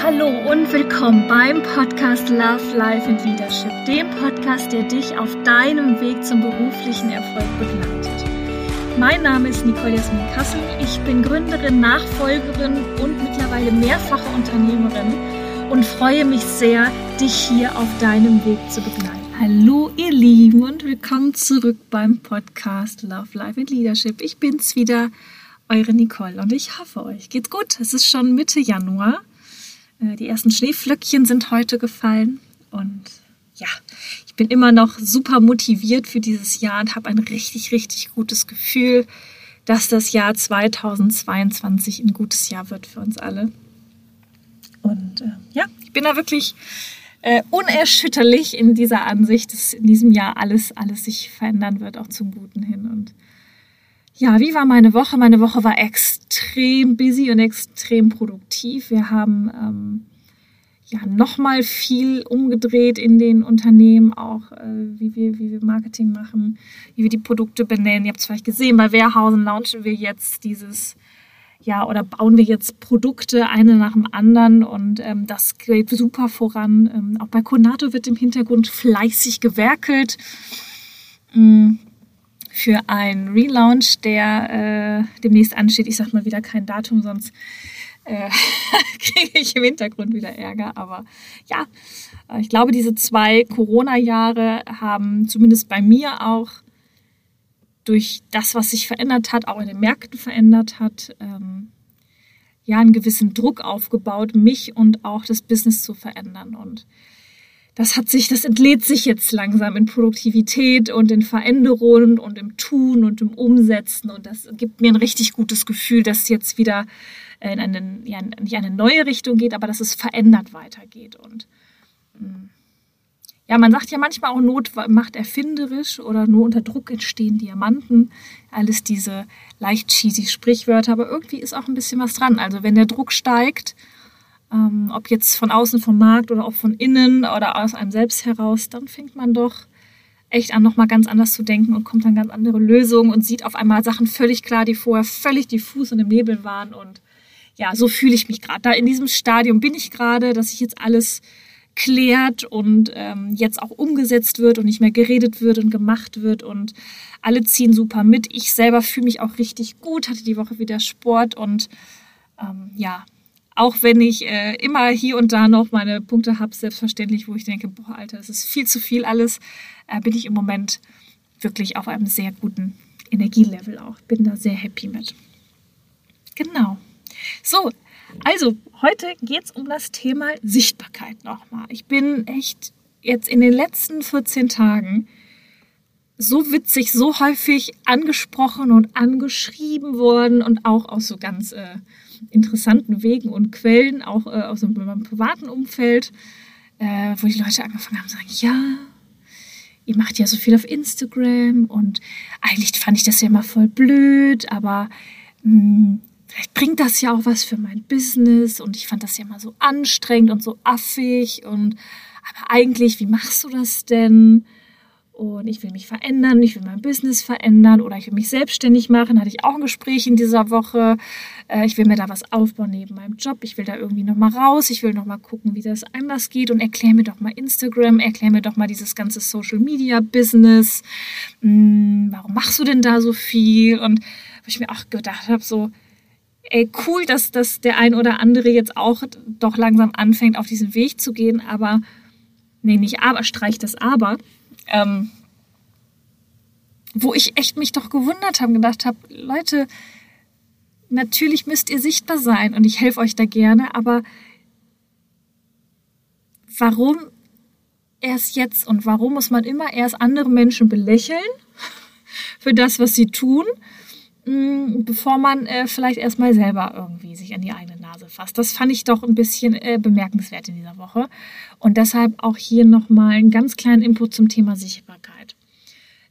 Hallo und willkommen beim Podcast Love, Life and Leadership, dem Podcast, der dich auf deinem Weg zum beruflichen Erfolg begleitet. Mein Name ist Nicole Jasmin Kassel. Ich bin Gründerin, Nachfolgerin und mittlerweile mehrfache Unternehmerin und freue mich sehr, dich hier auf deinem Weg zu begleiten. Hallo ihr Lieben und willkommen zurück beim Podcast Love, Life and Leadership. Ich bin's wieder, eure Nicole und ich hoffe euch geht's gut. Es ist schon Mitte Januar die ersten Schneeflöckchen sind heute gefallen und ja, ich bin immer noch super motiviert für dieses Jahr und habe ein richtig, richtig gutes Gefühl, dass das Jahr 2022 ein gutes Jahr wird für uns alle. Und äh, ja, ich bin da wirklich äh, unerschütterlich in dieser Ansicht, dass in diesem Jahr alles, alles sich verändern wird, auch zum Guten hin. Und ja, wie war meine Woche? Meine Woche war extrem busy und extrem produktiv. Wir haben ähm, ja nochmal viel umgedreht in den Unternehmen, auch äh, wie, wir, wie wir Marketing machen, wie wir die Produkte benennen. Ihr habt es vielleicht gesehen, bei Warehausen launchen wir jetzt dieses ja, oder bauen wir jetzt Produkte eine nach dem anderen und ähm, das geht super voran. Ähm, auch bei Konato wird im Hintergrund fleißig gewerkelt. Ähm, für ein Relaunch, der äh, demnächst ansteht. Ich sage mal wieder kein Datum, sonst äh, kriege ich im Hintergrund wieder Ärger. Aber ja, äh, ich glaube, diese zwei Corona-Jahre haben zumindest bei mir auch durch das, was sich verändert hat, auch in den Märkten verändert hat, ähm, ja, einen gewissen Druck aufgebaut, mich und auch das Business zu verändern. Und das hat sich, das entlädt sich jetzt langsam in Produktivität und in Veränderungen und im Tun und im Umsetzen. Und das gibt mir ein richtig gutes Gefühl, dass jetzt wieder in eine, ja, nicht eine neue Richtung geht, aber dass es verändert weitergeht. Und mm, ja, man sagt ja manchmal auch, Not macht erfinderisch oder nur unter Druck entstehen Diamanten. Alles diese leicht cheesy Sprichwörter, aber irgendwie ist auch ein bisschen was dran. Also wenn der Druck steigt, ähm, ob jetzt von außen vom Markt oder auch von innen oder aus einem selbst heraus, dann fängt man doch echt an, nochmal ganz anders zu denken und kommt dann ganz andere Lösungen und sieht auf einmal Sachen völlig klar, die vorher völlig diffus und im Nebel waren. Und ja, so fühle ich mich gerade. Da in diesem Stadium bin ich gerade, dass sich jetzt alles klärt und ähm, jetzt auch umgesetzt wird und nicht mehr geredet wird und gemacht wird und alle ziehen super mit. Ich selber fühle mich auch richtig gut, hatte die Woche wieder Sport und ähm, ja, auch wenn ich äh, immer hier und da noch meine Punkte habe, selbstverständlich, wo ich denke, boah, Alter, es ist viel zu viel alles, äh, bin ich im Moment wirklich auf einem sehr guten Energielevel auch. Bin da sehr happy mit. Genau. So, also heute geht es um das Thema Sichtbarkeit nochmal. Ich bin echt jetzt in den letzten 14 Tagen so witzig, so häufig angesprochen und angeschrieben worden und auch aus so ganz äh, interessanten Wegen und Quellen, auch äh, aus meinem privaten Umfeld, äh, wo die Leute angefangen haben zu sagen, ja, ihr macht ja so viel auf Instagram und eigentlich fand ich das ja immer voll blöd, aber mh, hm, vielleicht bringt das ja auch was für mein Business und ich fand das ja immer so anstrengend und so affig und aber eigentlich, wie machst du das denn? Und ich will mich verändern, ich will mein Business verändern oder ich will mich selbstständig machen. Hatte ich auch ein Gespräch in dieser Woche. Äh, ich will mir da was aufbauen neben meinem Job. Ich will da irgendwie nochmal raus. Ich will nochmal gucken, wie das anders geht und erklär mir doch mal Instagram, erklär mir doch mal dieses ganze Social Media Business. Hm, warum machst du denn da so viel? Und wo ich mir auch gedacht habe, so, ey, cool, dass, dass der ein oder andere jetzt auch doch langsam anfängt, auf diesen Weg zu gehen, aber, nee, nicht aber, streich das aber ähm, wo ich echt mich doch gewundert habe, gedacht habe, Leute, natürlich müsst ihr sichtbar sein und ich helfe euch da gerne, aber warum erst jetzt und warum muss man immer erst andere Menschen belächeln für das, was sie tun, mm, bevor man äh, vielleicht erstmal selber irgendwie sich an die eigene Nase fasst. Das fand ich doch ein bisschen äh, bemerkenswert in dieser Woche. Und deshalb auch hier nochmal einen ganz kleinen Input zum Thema Sichtbarkeit.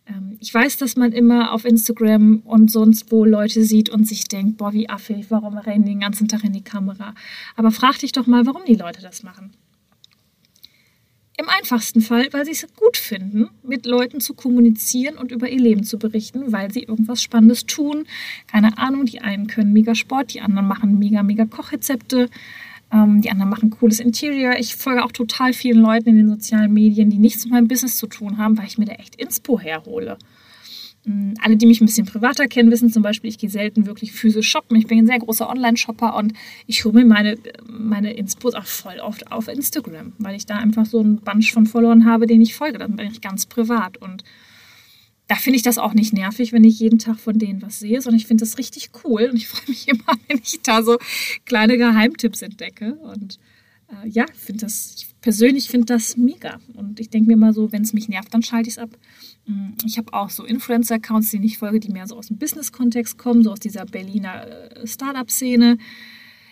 Ähm, ich weiß, dass man immer auf Instagram und sonst wo Leute sieht und sich denkt, boah, wie affig, warum rennen die den ganzen Tag in die Kamera? Aber frag dich doch mal, warum die Leute das machen. Im einfachsten Fall, weil sie es gut finden, mit Leuten zu kommunizieren und über ihr Leben zu berichten, weil sie irgendwas Spannendes tun. Keine Ahnung, die einen können mega Sport, die anderen machen mega, mega Kochrezepte. Ähm, die anderen machen cooles Interior. Ich folge auch total vielen Leuten in den sozialen Medien, die nichts mit meinem Business zu tun haben, weil ich mir da echt Inspo herhole. Mm, alle, die mich ein bisschen privater kennen, wissen zum Beispiel, ich gehe selten wirklich physisch shoppen. Ich bin ein sehr großer Online-Shopper und ich hole mir meine, meine Inspos auch voll oft auf Instagram, weil ich da einfach so einen Bunch von Followern habe, den ich folge. Dann bin ich ganz privat und da finde ich das auch nicht nervig, wenn ich jeden Tag von denen was sehe, sondern ich finde das richtig cool und ich freue mich immer, wenn ich da so kleine Geheimtipps entdecke. Und äh, ja, finde das, ich persönlich finde das mega. Und ich denke mir mal so, wenn es mich nervt, dann schalte ich es ab. Mm, ich habe auch so Influencer-Accounts, die ich folge, die mehr so aus dem Business-Kontext kommen, so aus dieser Berliner äh, Startup-Szene.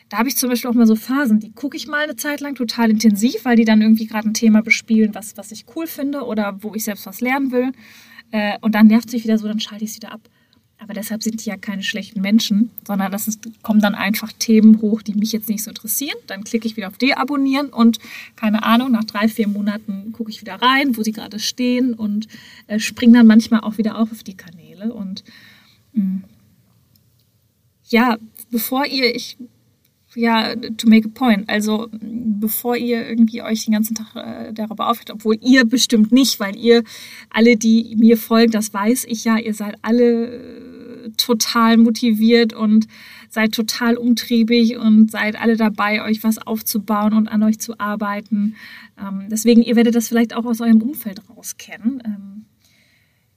Da habe ich zum Beispiel auch mal so Phasen, die gucke ich mal eine Zeit lang total intensiv, weil die dann irgendwie gerade ein Thema bespielen, was, was ich cool finde oder wo ich selbst was lernen will. Äh, und dann nervt sich wieder so, dann schalte ich es wieder ab. Aber deshalb sind die ja keine schlechten Menschen, sondern das ist, kommen dann einfach Themen hoch, die mich jetzt nicht so interessieren. Dann klicke ich wieder auf Deabonnieren und keine Ahnung, nach drei, vier Monaten gucke ich wieder rein, wo sie gerade stehen und äh, springe dann manchmal auch wieder auf auf die Kanäle. Und mh, mm, ja, bevor ihr, ich ja, to make a point. Also bevor ihr irgendwie euch den ganzen Tag äh, darüber aufhört, obwohl ihr bestimmt nicht, weil ihr alle, die mir folgen, das weiß ich ja, ihr seid alle äh, total motiviert und seid total umtriebig und seid alle dabei, euch was aufzubauen und an euch zu arbeiten. Ähm, deswegen, ihr werdet das vielleicht auch aus eurem Umfeld raus kennen. Ähm,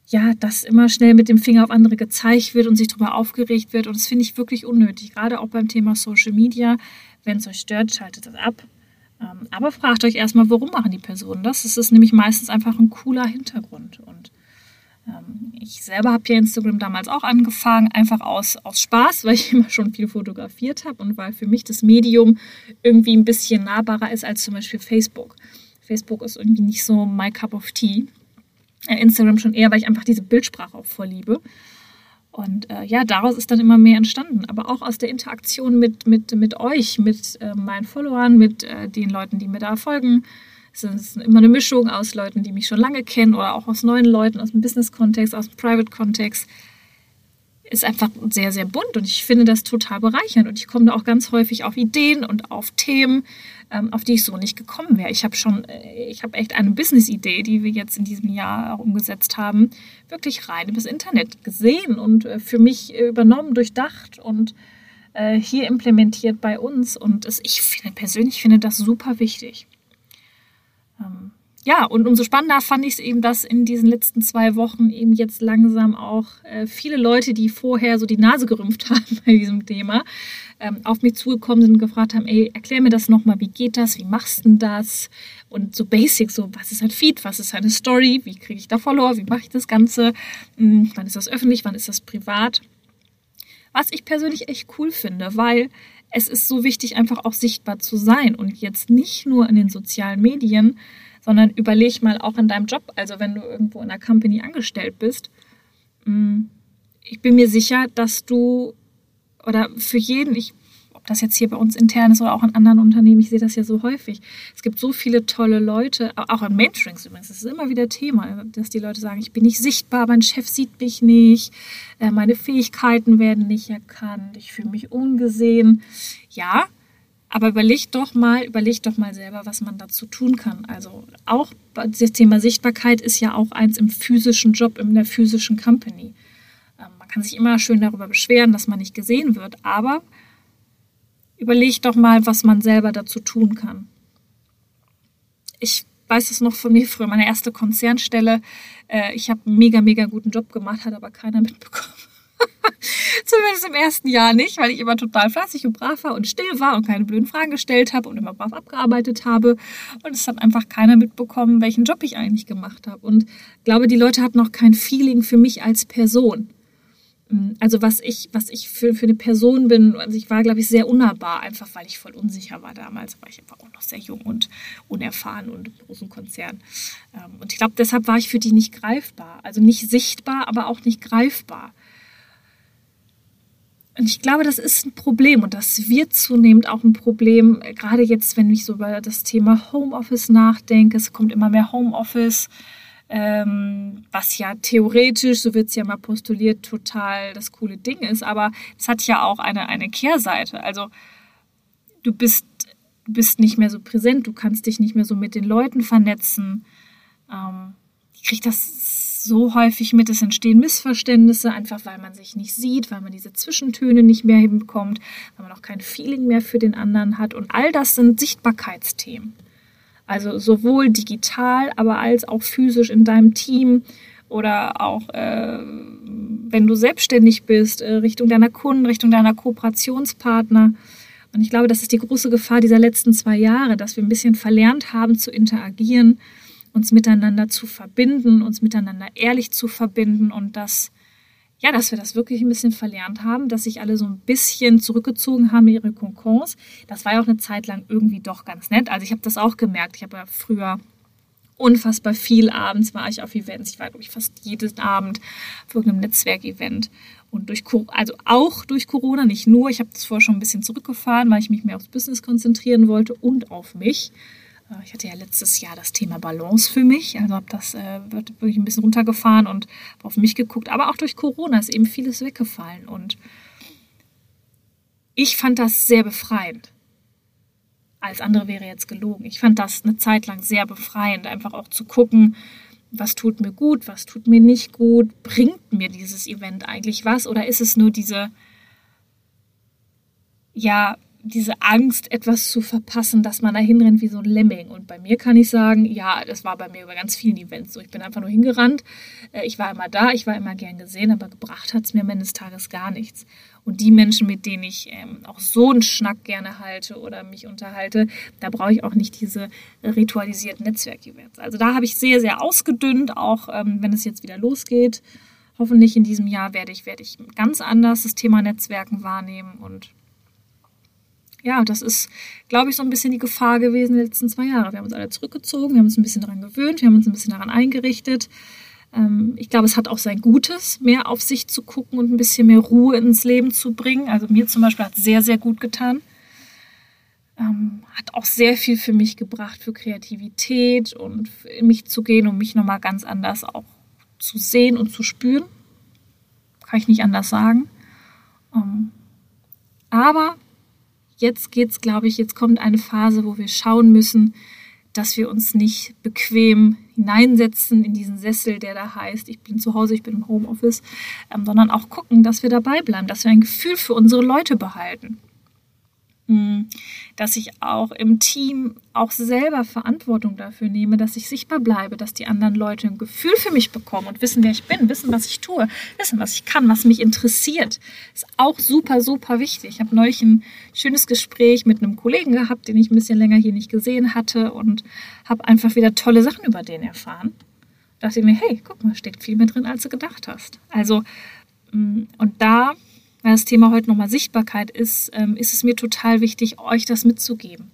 ja, dass immer schnell mit dem Finger auf andere gezeigt wird und sich darüber aufgeregt wird. Und das finde ich wirklich unnötig, gerade auch beim Thema Social Media. Wenn es euch stört, schaltet das ab. Ähm, aber fragt euch erstmal, warum machen die Personen das? Das ist nämlich meistens einfach ein cooler Hintergrund. Und ähm, ich selber habe ja Instagram damals auch angefangen, einfach aus, aus Spaß, weil ich immer schon viel fotografiert habe und weil für mich das Medium irgendwie ein bisschen nahbarer ist als zum Beispiel Facebook. Facebook ist irgendwie nicht so my cup of tea. Äh, Instagram schon eher, weil ich einfach diese Bildsprache auch vorliebe. Und äh, ja, daraus ist dann immer mehr entstanden. Aber auch aus der Interaktion mit, mit, mit euch, mit äh, meinen Followern, mit äh, den Leuten, die mir da folgen. Es ist immer eine Mischung aus Leuten, die mich schon lange kennen oder auch aus neuen Leuten, aus dem Business-Kontext, aus dem Private-Kontext. Ist einfach sehr, sehr bunt und ich finde das total bereichernd. Und ich komme da auch ganz häufig auf Ideen und auf Themen, ähm, auf die ich so nicht gekommen wäre. Ich habe schon, äh, ich habe echt eine Business-Idee, die wir jetzt in diesem Jahr auch umgesetzt haben, wirklich rein übers Internet gesehen und äh, für mich übernommen, durchdacht und äh, hier implementiert bei uns. Und es, ich finde persönlich finde das super wichtig. Ja, und umso spannender fand ich es eben, dass in diesen letzten zwei Wochen eben jetzt langsam auch äh, viele Leute, die vorher so die Nase gerümpft haben bei diesem Thema, ähm, auf mich zugekommen sind und gefragt haben, ey, erklär mir das nochmal, wie geht das, wie machst du das? Und so basic, so was ist ein Feed, was ist eine Story, wie kriege ich da Follower, wie mache ich das Ganze, hm, wann ist das öffentlich, wann ist das privat? Was ich persönlich echt cool finde, weil es ist so wichtig, einfach auch sichtbar zu sein und jetzt nicht nur in den sozialen Medien, sondern überleg mal auch in deinem Job, also wenn du irgendwo in einer Company angestellt bist. Hm, ich bin mir sicher, dass du oder für jeden, ich, ob das jetzt hier bei uns intern ist oder auch in anderen Unternehmen, ich sehe das ja so häufig. Es gibt so viele tolle Leute, auch in Mentorings übrigens, das ist immer wieder Thema, dass die Leute sagen, ich bin nicht sichtbar, mein Chef sieht mich nicht, äh, meine Fähigkeiten werden nicht erkannt, ich fühle mich ungesehen. Ja, aber überleg doch mal, überleg doch mal selber, was man dazu tun kann. Also auch das Thema Sichtbarkeit ist ja auch eins im physischen Job, in der physischen Company. Man kann sich immer schön darüber beschweren, dass man nicht gesehen wird, aber überleg doch mal, was man selber dazu tun kann. Ich weiß es noch von mir früher, meine erste Konzernstelle. Äh, ich habe einen mega, mega guten Job gemacht, hat aber keiner mitbekommen. Zumindest im ersten Jahr nicht, weil ich immer total fleißig und brav war und still war und keine blöden Fragen gestellt habe und immer brav abgearbeitet habe. Und es hat einfach keiner mitbekommen, welchen Job ich eigentlich gemacht habe. Und ich glaube, die Leute hatten noch kein Feeling für mich als Person. Mm, also was ich, was ich für, für eine Person bin, also ich war, glaube ich, sehr unnahbar, einfach weil ich voll unsicher war damals, war ich einfach auch noch sehr jung und unerfahren und im großen Konzern. Ähm, und ich glaube, deshalb war ich für die nicht greifbar. Also nicht sichtbar, aber auch nicht greifbar. Und ich glaube, das ist ein Problem und das wird zunehmend auch ein Problem, gerade jetzt, wenn ich so über das Thema Homeoffice nachdenke. Es kommt immer mehr Homeoffice ähm, was ja theoretisch, so wird es ja mal postuliert, total das coole Ding ist, aber es hat ja auch eine, eine Kehrseite. Also du bist bist nicht mehr so präsent, du kannst dich nicht mehr so mit den Leuten vernetzen. Ähm, ich kriege das so häufig mit, es entstehen Missverständnisse, einfach weil man sich nicht sieht, weil man diese Zwischentöne nicht mehr hinbekommt, weil man auch kein Feeling mehr für den anderen hat. Und all das sind Sichtbarkeitsthemen. Also sowohl digital, aber als auch physisch in deinem Team oder auch äh, wenn du selbstständig bist, äh, Richtung deiner Kunden, Richtung deiner Kooperationspartner. Und ich glaube, das ist die große Gefahr dieser letzten zwei Jahre, dass wir ein bisschen verlernt haben zu interagieren, uns miteinander zu verbinden, uns miteinander ehrlich zu verbinden und dass, ja, dass wir das wirklich ein bisschen verlernt haben, dass sich alle so ein bisschen zurückgezogen haben in ihre Konkons. Das war ja auch eine Zeit lang irgendwie doch ganz nett. Also ich habe das auch gemerkt. Ich habe ja früher unfassbar viel abends war ich auf Events. Ich war, glaube ich, fast jeden Abend auf irgendeinem Netzwerkevent. Und durch, also auch durch Corona, nicht nur. Ich habe das vorher schon ein bisschen zurückgefahren, weil ich mich mehr aufs Business konzentrieren wollte und auf mich. Äh, ich hatte ja letztes Jahr das Thema Balance für mich, also habe das äh, wirklich ein bisschen runtergefahren und auf mich geguckt. Aber auch durch Corona ist eben vieles weggefallen und ich fand das sehr befreiend. Alles andere wäre jetzt gelogen. Ich fand das eine Zeit lang sehr befreiend, einfach auch zu gucken, was tut mir gut, was tut mir nicht gut, bringt mir dieses Event eigentlich was oder ist es nur diese, ja, diese Angst, etwas zu verpassen, dass man da hinrennt wie so ein Lemming. Und bei mir kann ich sagen, ja, das war bei mir über ganz vielen Events so. Ich bin einfach nur hingerannt. Äh, ich war immer da, ich war immer gern gesehen, aber gebracht hat es mir am Ende des Tages gar nichts. Und die Menschen, mit denen ich ähm, auch so einen Schnack gerne halte oder mich unterhalte, da brauche ich auch nicht diese ritualisierten Netzwerkevents. Also da habe ich sehr, sehr ausgedünnt, auch ähm, wenn es jetzt wieder losgeht. Hoffentlich in diesem Jahr werde ich, werde ich ganz anders das Thema Netzwerken wahrnehmen und ja, das ist, glaube ich, so ein bisschen die Gefahr gewesen in den letzten zwei Jahren. Wir haben uns alle zurückgezogen, wir haben uns ein bisschen daran gewöhnt, wir haben uns ein bisschen daran eingerichtet. Ähm, ich glaube, es hat auch sein Gutes, mehr auf sich zu gucken und ein bisschen mehr Ruhe ins Leben zu bringen. Also mir zum Beispiel hat es sehr, sehr gut getan. Ähm, hat auch sehr viel für mich gebracht, für Kreativität und in mich zu gehen und mich nochmal ganz anders auch zu sehen und zu spüren. Kann ich nicht anders sagen. Ähm, aber jetzt geht's, glaube ich, jetzt kommt eine Phase, wo wir schauen müssen, dass wir uns nicht bequem hineinsetzen in diesen Sessel, der da heißt, ich bin zu Hause, ich bin im Homeoffice, ähm, sondern auch gucken, dass wir dabei bleiben, dass wir ein Gefühl für unsere Leute behalten. Dass ich auch im Team auch selber Verantwortung dafür nehme, dass ich sichtbar bleibe, dass die anderen Leute ein Gefühl für mich bekommen und wissen, wer ich bin, wissen, was ich tue, wissen, was ich kann, was mich interessiert. Ist auch super, super wichtig. Ich habe neulich ein schönes Gespräch mit einem Kollegen gehabt, den ich ein bisschen länger hier nicht gesehen hatte und habe einfach wieder tolle Sachen über den erfahren. Da dachte ich mir, hey, guck mal, steckt viel mehr drin, als du gedacht hast. Also, hm, und da weil das Thema heute nochmal Sichtbarkeit ist, ähm, ist es mir total wichtig, euch das mitzugeben.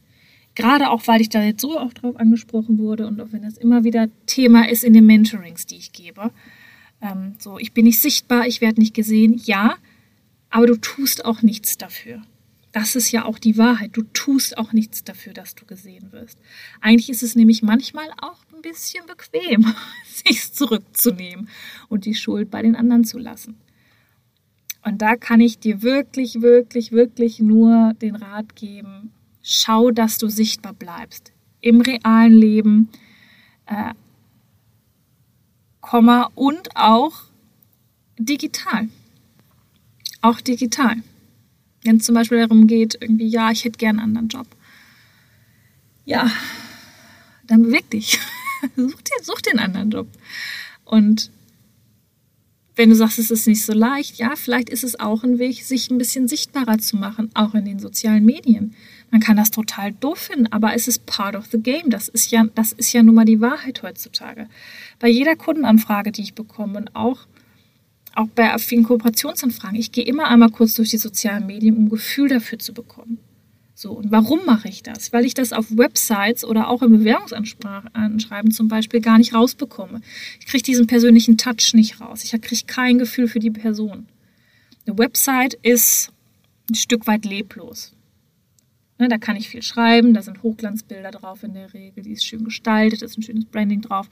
Gerade auch, weil ich da jetzt so auch drauf angesprochen wurde und auch wenn das immer wieder Thema ist in den Mentorings, die ich gebe. Ähm, so, ich bin nicht sichtbar, ich werde nicht gesehen, ja, aber du tust auch nichts dafür. Das ist ja auch die Wahrheit. Du tust auch nichts dafür, dass du gesehen wirst. Eigentlich ist es nämlich manchmal auch ein bisschen bequem, sich zurückzunehmen und die Schuld bei den anderen zu lassen. Und da kann ich dir wirklich, wirklich, wirklich nur den Rat geben, schau, dass du sichtbar bleibst. Im realen Leben, äh, Komma, und auch digital. Auch digital. Wenn es zum Beispiel darum geht, irgendwie, ja, ich hätte gern einen anderen Job. Ja, dann beweg dich. such, dir, such den anderen Job. Und wenn du sagst, es ist nicht so leicht, ja, vielleicht ist es auch ein Weg, sich ein bisschen sichtbarer zu machen, auch in den sozialen Medien. Man kann das total doof finden, aber es ist part of the game. Das ist ja, das ist ja nun mal die Wahrheit heutzutage. Bei jeder Kundenanfrage, die ich bekomme und auch, auch bei vielen Kooperationsanfragen, ich gehe immer einmal kurz durch die sozialen Medien, um ein Gefühl dafür zu bekommen. So, und warum mache ich das? Weil ich das auf Websites oder auch im Bewerbungsanschreiben zum Beispiel gar nicht rausbekomme. Ich kriege diesen persönlichen Touch nicht raus. Ich kriege kein Gefühl für die Person. Eine Website ist ein Stück weit leblos. Ne, da kann ich viel schreiben, da sind Hochglanzbilder drauf in der Regel, die ist schön gestaltet, da ist ein schönes Branding drauf.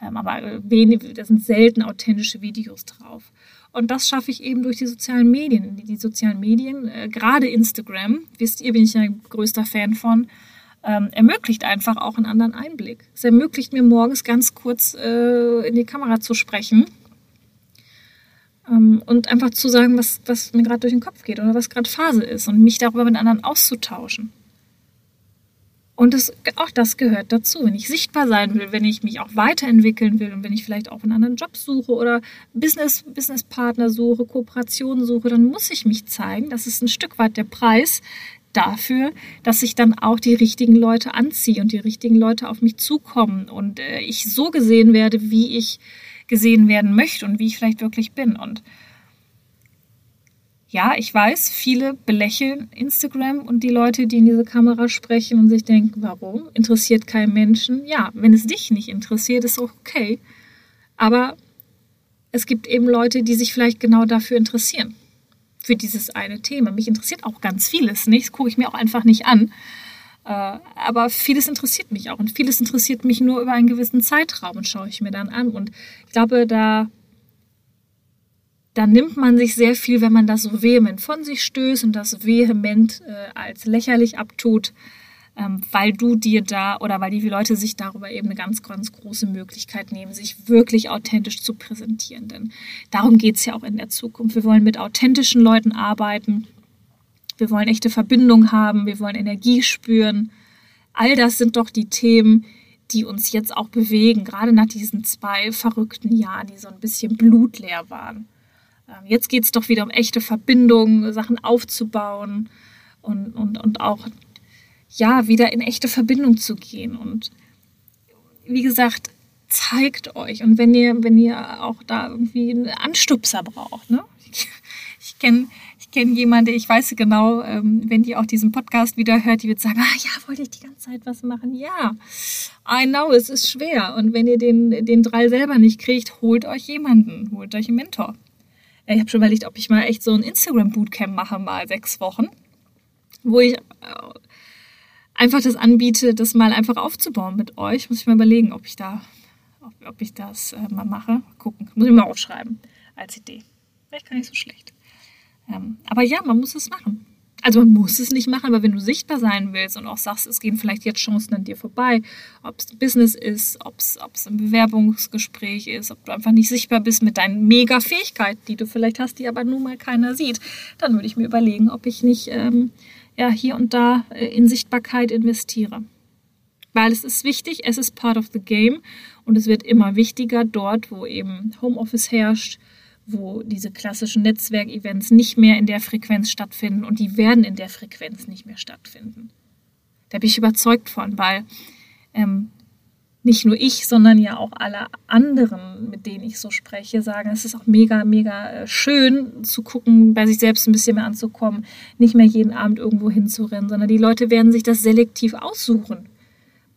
Ähm, aber wenig, da sind selten authentische Videos drauf. Und das schaffe ich eben durch die sozialen Medien. Die, die sozialen Medien, äh, gerade Instagram, wisst ihr, bin ich ein größter Fan von, ähm, ermöglicht einfach auch einen anderen Einblick. Es ermöglicht mir morgens ganz kurz äh, in die Kamera zu sprechen und einfach zu sagen, was, was mir gerade durch den Kopf geht oder was gerade Phase ist und mich darüber mit anderen auszutauschen. Und das, auch das gehört dazu. Wenn ich sichtbar sein will, wenn ich mich auch weiterentwickeln will und wenn ich vielleicht auch einen anderen Job suche oder Business, Businesspartner suche, Kooperationen suche, dann muss ich mich zeigen. Das ist ein Stück weit der Preis dafür, dass ich dann auch die richtigen Leute anziehe und die richtigen Leute auf mich zukommen und äh, ich so gesehen werde, wie ich gesehen werden möchte und wie ich vielleicht wirklich bin. Und ja, ich weiß, viele belächeln Instagram und die Leute, die in diese Kamera sprechen und sich denken, warum? Interessiert keinen Menschen? Ja, wenn es dich nicht interessiert, ist auch okay. Aber es gibt eben Leute, die sich vielleicht genau dafür interessieren. Für dieses eine Thema. Mich interessiert auch ganz vieles nicht. Das gucke ich mir auch einfach nicht an. Äh, aber vieles interessiert mich auch. Und vieles interessiert mich nur über einen gewissen Zeitraum und schaue ich mir dann an. Und ich glaube, da da nimmt man sich sehr viel, wenn man das so vehement von sich stößt und das vehement äh, als lächerlich abtut, ähm, weil du dir da oder weil die Leute sich darüber eben eine ganz, ganz große Möglichkeit nehmen, sich wirklich authentisch zu präsentieren. Denn darum geht es ja auch in der Zukunft. Wir wollen mit authentischen Leuten arbeiten. Wir wollen echte Verbindung haben. Wir wollen Energie spüren. All das sind doch die Themen, die uns jetzt auch bewegen, gerade nach diesen zwei verrückten Jahren, die so ein bisschen blutleer waren. Ähm, jetzt geht es doch wieder um echte Verbindungen, Sachen aufzubauen und, und, und auch ja, wieder in echte Verbindung zu gehen. Und wie gesagt, zeigt euch. Und wenn ihr, wenn ihr auch da irgendwie einen Anstupser braucht, ne? Ich, ich kenne ich kenn jemanden, ich weiß genau, ähm, wenn die auch diesen Podcast wieder hört, die wird sagen, ah ja, wollte ich die ganze Zeit was machen? Ja, I know, es ist schwer. Und wenn ihr den, den Drall selber nicht kriegt, holt euch jemanden, holt euch einen Mentor. Ich habe schon überlegt, ob ich mal echt so ein Instagram-Bootcamp mache, mal sechs Wochen, wo ich äh, einfach das anbiete, das mal einfach aufzubauen mit euch. Muss ich mal überlegen, ob ich da, ob ich das äh, mal mache. Gucken, muss ich mal aufschreiben als Idee. Vielleicht gar nicht so schlecht. Ähm, aber ja, man muss es machen. Also man muss es nicht machen, aber wenn du sichtbar sein willst und auch sagst, es gehen vielleicht jetzt Chancen an dir vorbei, ob es Business ist, ob es, ein Bewerbungsgespräch ist, ob du einfach nicht sichtbar bist mit deinen Mega-Fähigkeiten, die du vielleicht hast, die aber nun mal keiner sieht, dann würde ich mir überlegen, ob ich nicht ähm, ja, hier und da äh, in Sichtbarkeit investiere. Weil es ist wichtig, es ist part of the game und es wird immer wichtiger dort, wo eben Homeoffice herrscht, wo diese klassischen Netzwerkevents nicht mehr in der Frequenz stattfinden und die werden in der Frequenz nicht mehr stattfinden. Da bin ich überzeugt von, weil ähm, nicht nur ich, sondern ja auch alle anderen, mit denen ich so spreche, sagen, es ist auch mega, mega äh, schön zu gucken, bei sich selbst ein bisschen mehr anzukommen, nicht mehr jeden Abend irgendwo hinzurennen, sondern die Leute werden sich das selektiv aussuchen,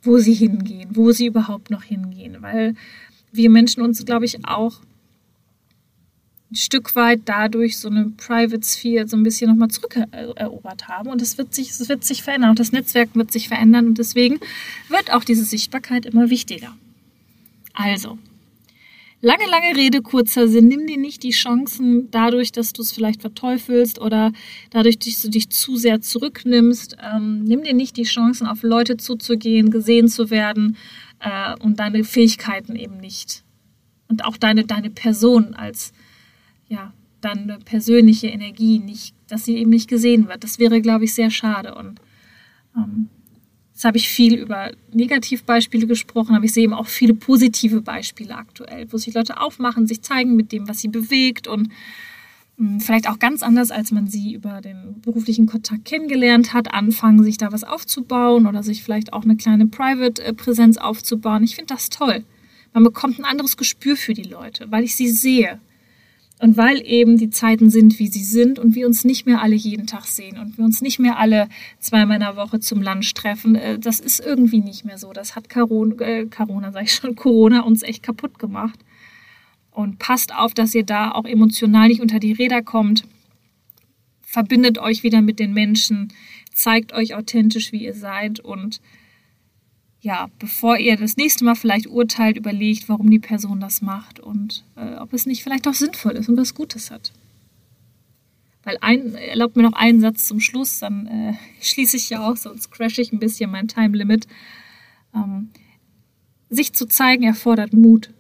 wo sie hingehen, wo sie überhaupt noch hingehen, weil wir Menschen uns, glaube ich, auch ein Stück weit dadurch so eine Private Sphere so ein bisschen nochmal zurückerobert haben. Und es wird sich, es wird sich verändern. Und das Netzwerk wird sich verändern. Und deswegen wird auch diese Sichtbarkeit immer wichtiger. Also, lange, lange Rede, kurzer Sinn. Nimm dir nicht die Chancen dadurch, dass du es vielleicht verteufelst oder dadurch, dass du dich zu sehr zurücknimmst. Ähm, nimm dir nicht die Chancen, auf Leute zuzugehen, gesehen zu werden äh, und deine Fähigkeiten eben nicht. Und auch deine, deine Person als ja, dann eine persönliche Energie nicht, dass sie eben nicht gesehen wird. Das wäre, glaube ich, sehr schade. Und ähm, jetzt habe ich viel über Negativbeispiele gesprochen, aber ich sehe eben auch viele positive Beispiele aktuell, wo sich Leute aufmachen, sich zeigen mit dem, was sie bewegt und hm, vielleicht auch ganz anders, als man sie über den beruflichen Kontakt kennengelernt hat, anfangen, sich da was aufzubauen oder sich vielleicht auch eine kleine Private-Präsenz aufzubauen. Ich finde das toll. Man bekommt ein anderes Gespür für die Leute, weil ich sie sehe. Und weil eben die Zeiten sind, wie sie sind und wir uns nicht mehr alle jeden Tag sehen und wir uns nicht mehr alle zweimal in der Woche zum Lunch treffen, äh, das ist irgendwie nicht mehr so. Das hat Corona, äh, Corona sag ich schon, Corona uns echt kaputt gemacht. Und passt auf, dass ihr da auch emotional nicht unter die Räder kommt. Verbindet euch wieder mit den Menschen, zeigt euch authentisch, wie ihr seid und ja, bevor ihr das nächste Mal vielleicht urteilt, überlegt, warum die Person das macht und äh, ob es nicht vielleicht auch sinnvoll ist und was Gutes hat. Weil ein, erlaubt mir noch einen Satz zum Schluss, dann äh, schließe ich ja auch, sonst crashe ich ein bisschen mein Time Limit. Ähm, sich zu zeigen erfordert Mut.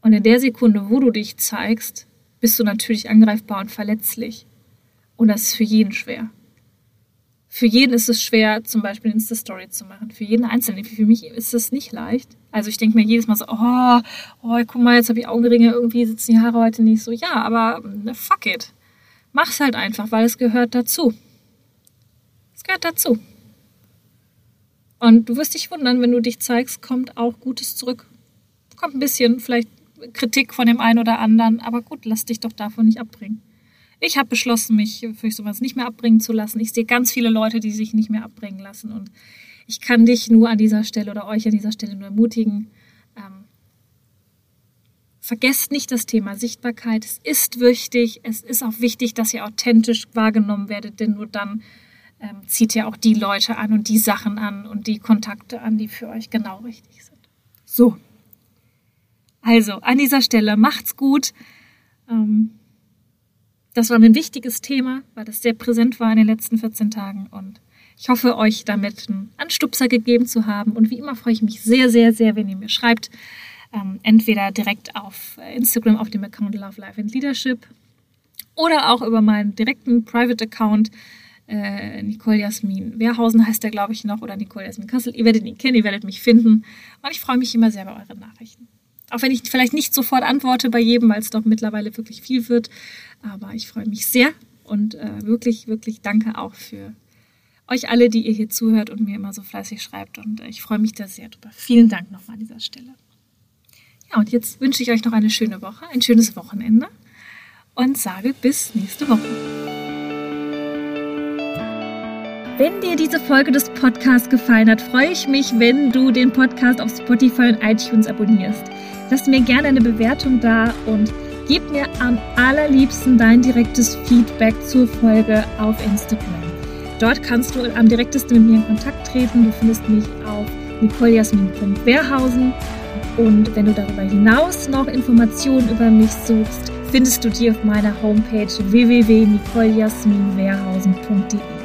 Und in der Sekunde, wo du dich zeigst, bist du natürlich angreifbar und verletzlich. Und das ist für jeden schwer. Für jeden ist es schwer, zum Beispiel Insta-Story zu machen. Für jeden Einzelnen. Für mich ist es nicht leicht. Also ich denke mir jedes Mal so, oh, oh guck mal, jetzt habe ich Augenringe, irgendwie sitzen die Haare heute nicht so. Ja, aber ne, fuck it. Mach's halt einfach, weil es gehört dazu. Es gehört dazu. Und du wirst dich wundern, wenn du dich zeigst, kommt auch Gutes zurück. Kommt ein bisschen vielleicht Kritik von dem einen oder anderen, aber gut, lass dich doch davon nicht abbringen. Ich habe beschlossen, mich für sowas nicht mehr abbringen zu lassen. Ich sehe ganz viele Leute, die sich nicht mehr abbringen lassen. Und ich kann dich nur an dieser Stelle oder euch an dieser Stelle nur ermutigen. Ähm, vergesst nicht das Thema Sichtbarkeit. Es ist wichtig. Es ist auch wichtig, dass ihr authentisch wahrgenommen werdet, denn nur dann ähm, zieht ihr auch die Leute an und die Sachen an und die Kontakte an, die für euch genau richtig sind. So. Also, an dieser Stelle macht's gut. Ähm, das war mir ein wichtiges Thema, weil das sehr präsent war in den letzten 14 Tagen und ich hoffe, euch damit einen Anstupser gegeben zu haben. Und wie immer freue ich mich sehr, sehr, sehr, wenn ihr mir schreibt. Ähm, entweder direkt auf Instagram auf dem Account Love Life and Leadership oder auch über meinen direkten Private Account äh, Nicole Jasmin Wehrhausen heißt der, glaube ich, noch, oder Nicole Jasmin Kassel. Ihr werdet ihn kennen, ihr werdet mich finden. Und ich freue mich immer sehr über eure Nachrichten. Auch wenn ich vielleicht nicht sofort antworte bei jedem, weil es doch mittlerweile wirklich viel wird. Aber ich freue mich sehr und äh, wirklich, wirklich danke auch für euch alle, die ihr hier zuhört und mir immer so fleißig schreibt. Und äh, ich freue mich da sehr drüber. Vielen Dank nochmal an dieser Stelle. Ja, und jetzt wünsche ich euch noch eine schöne Woche, ein schönes Wochenende und sage bis nächste Woche. Wenn dir diese Folge des Podcasts gefallen hat, freue ich mich, wenn du den Podcast auf Spotify und iTunes abonnierst. Lass mir gerne eine Bewertung da und gib mir am allerliebsten dein direktes Feedback zur Folge auf Instagram. Dort kannst du am direktesten mit mir in Kontakt treten. Du findest mich auf nicolejasmin.wehrhausen und wenn du darüber hinaus noch Informationen über mich suchst, findest du die auf meiner Homepage www.nicolejasminwehrhausen.de.